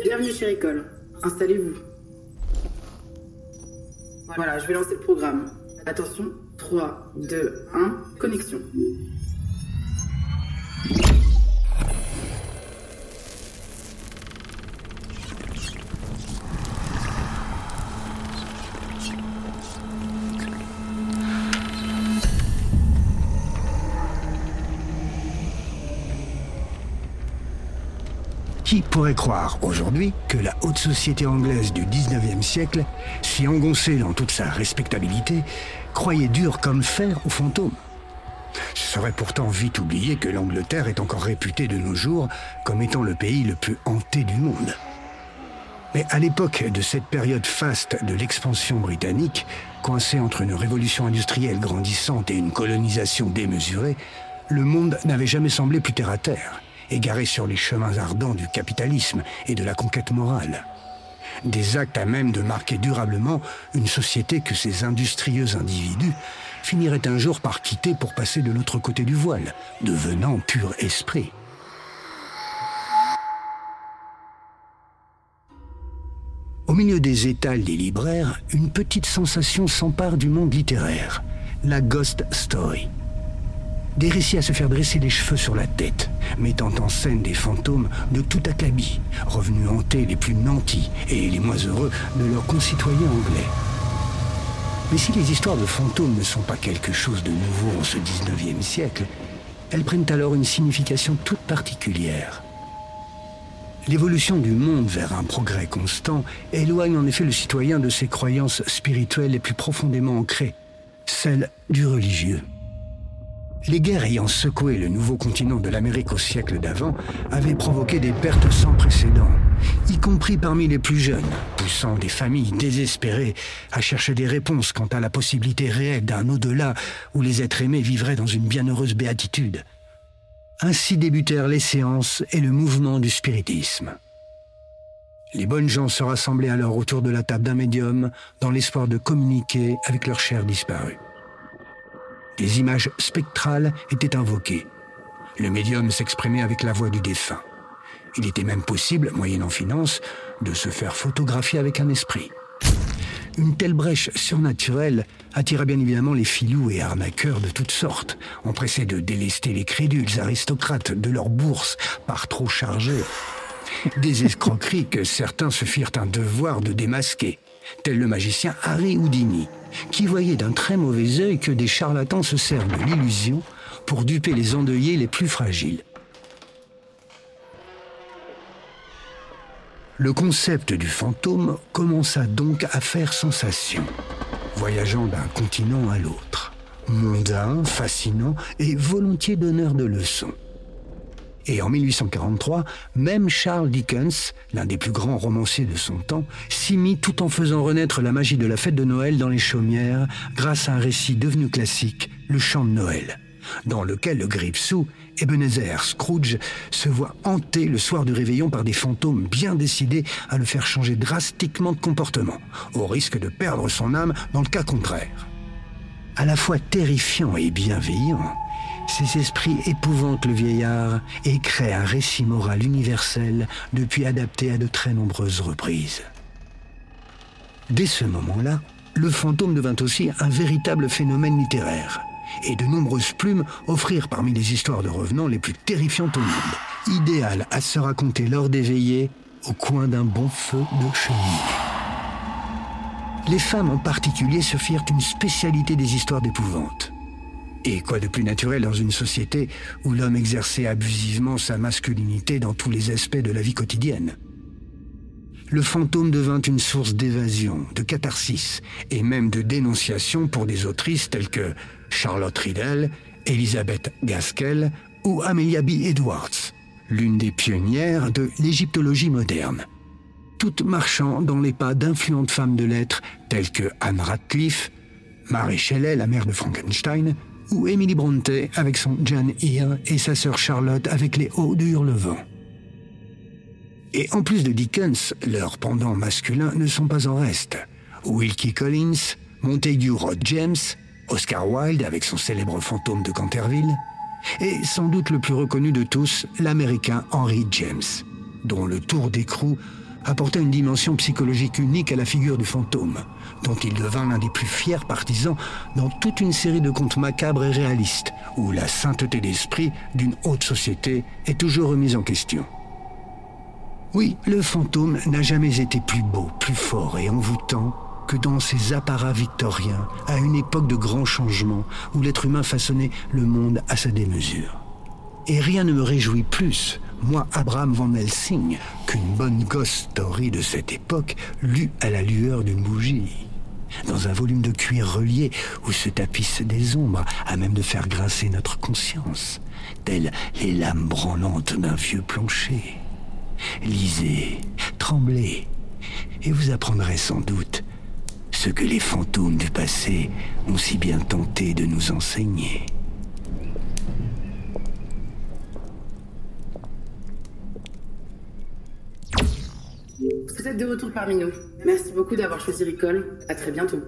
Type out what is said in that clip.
Bienvenue chez École. Installez-vous. Voilà, je vais lancer le programme. Attention, 3, 2, 1, connexion. Qui pourrait croire aujourd'hui que la haute société anglaise du 19e siècle, si engoncée dans toute sa respectabilité, croyait dur comme fer aux fantômes? Ce serait pourtant vite oublié que l'Angleterre est encore réputée de nos jours comme étant le pays le plus hanté du monde. Mais à l'époque de cette période faste de l'expansion britannique, coincée entre une révolution industrielle grandissante et une colonisation démesurée, le monde n'avait jamais semblé plus terre à terre égaré sur les chemins ardents du capitalisme et de la conquête morale. Des actes à même de marquer durablement une société que ces industrieux individus finiraient un jour par quitter pour passer de l'autre côté du voile, devenant pur esprit. Au milieu des étals des libraires, une petite sensation s'empare du monde littéraire, la ghost story. Des récits à se faire dresser les cheveux sur la tête, mettant en scène des fantômes de tout acabit, revenus hanter les plus nantis et les moins heureux de leurs concitoyens anglais. Mais si les histoires de fantômes ne sont pas quelque chose de nouveau en ce 19e siècle, elles prennent alors une signification toute particulière. L'évolution du monde vers un progrès constant éloigne en effet le citoyen de ses croyances spirituelles les plus profondément ancrées, celles du religieux. Les guerres ayant secoué le nouveau continent de l'Amérique au siècle d'avant avaient provoqué des pertes sans précédent, y compris parmi les plus jeunes, poussant des familles désespérées à chercher des réponses quant à la possibilité réelle d'un au-delà où les êtres aimés vivraient dans une bienheureuse béatitude. Ainsi débutèrent les séances et le mouvement du spiritisme. Les bonnes gens se rassemblaient alors autour de la table d'un médium dans l'espoir de communiquer avec leurs chers disparus. Des images spectrales étaient invoquées. Le médium s'exprimait avec la voix du défunt. Il était même possible, moyennant finance, de se faire photographier avec un esprit. Une telle brèche surnaturelle attira bien évidemment les filous et arnaqueurs de toutes sortes, empressés de délester les crédules aristocrates de leurs bourses par trop chargées. Des escroqueries que certains se firent un devoir de démasquer, tel le magicien Harry Houdini, qui voyait d'un très mauvais œil que des charlatans se servent de l'illusion pour duper les endeuillés les plus fragiles. Le concept du fantôme commença donc à faire sensation, voyageant d'un continent à l'autre, mondain, fascinant et volontiers donneur de leçons. Et en 1843, même Charles Dickens, l'un des plus grands romanciers de son temps, s'y mit tout en faisant renaître la magie de la fête de Noël dans les chaumières grâce à un récit devenu classique, Le Chant de Noël, dans lequel le gripsou, Ebenezer Scrooge, se voit hanté le soir du réveillon par des fantômes bien décidés à le faire changer drastiquement de comportement, au risque de perdre son âme dans le cas contraire. À la fois terrifiant et bienveillant, ces esprits épouvantent le vieillard et créent un récit moral universel depuis adapté à de très nombreuses reprises. Dès ce moment-là, le fantôme devint aussi un véritable phénomène littéraire, et de nombreuses plumes offrirent parmi les histoires de revenants les plus terrifiantes au monde, idéales à se raconter lors des veillées au coin d'un bon feu de cheminée. Les femmes en particulier se firent une spécialité des histoires d'épouvante. Et quoi de plus naturel dans une société où l'homme exerçait abusivement sa masculinité dans tous les aspects de la vie quotidienne? Le fantôme devint une source d'évasion, de catharsis et même de dénonciation pour des autrices telles que Charlotte Riddell, Elizabeth Gaskell ou Amelia B. Edwards, l'une des pionnières de l'égyptologie moderne. Toutes marchant dans les pas d'influentes femmes de lettres telles que Anne Radcliffe, Mary Shelley, la mère de Frankenstein, ou Emily Bronte avec son Jane Eyre et sa sœur Charlotte avec les Hauts de Hurlevent. Et en plus de Dickens, leurs pendants masculins ne sont pas en reste. Wilkie Collins, Montague Rod James, Oscar Wilde avec son célèbre fantôme de Canterville, et sans doute le plus reconnu de tous, l'américain Henry James, dont le tour d'écrou apporta une dimension psychologique unique à la figure du fantôme, dont il devint l'un des plus fiers partisans dans toute une série de contes macabres et réalistes, où la sainteté d'esprit d'une haute société est toujours remise en question. Oui, le fantôme n'a jamais été plus beau, plus fort et envoûtant que dans ces apparats victoriens, à une époque de grands changements, où l'être humain façonnait le monde à sa démesure. Et rien ne me réjouit plus, moi, Abraham Van Helsing, qu'une bonne ghost story de cette époque lue à la lueur d'une bougie. Dans un volume de cuir relié où se tapissent des ombres à même de faire grincer notre conscience, telles les lames branlantes d'un vieux plancher. Lisez, tremblez, et vous apprendrez sans doute ce que les fantômes du passé ont si bien tenté de nous enseigner. Vous êtes de retour parmi nous. Merci beaucoup d'avoir choisi Ricole. À très bientôt.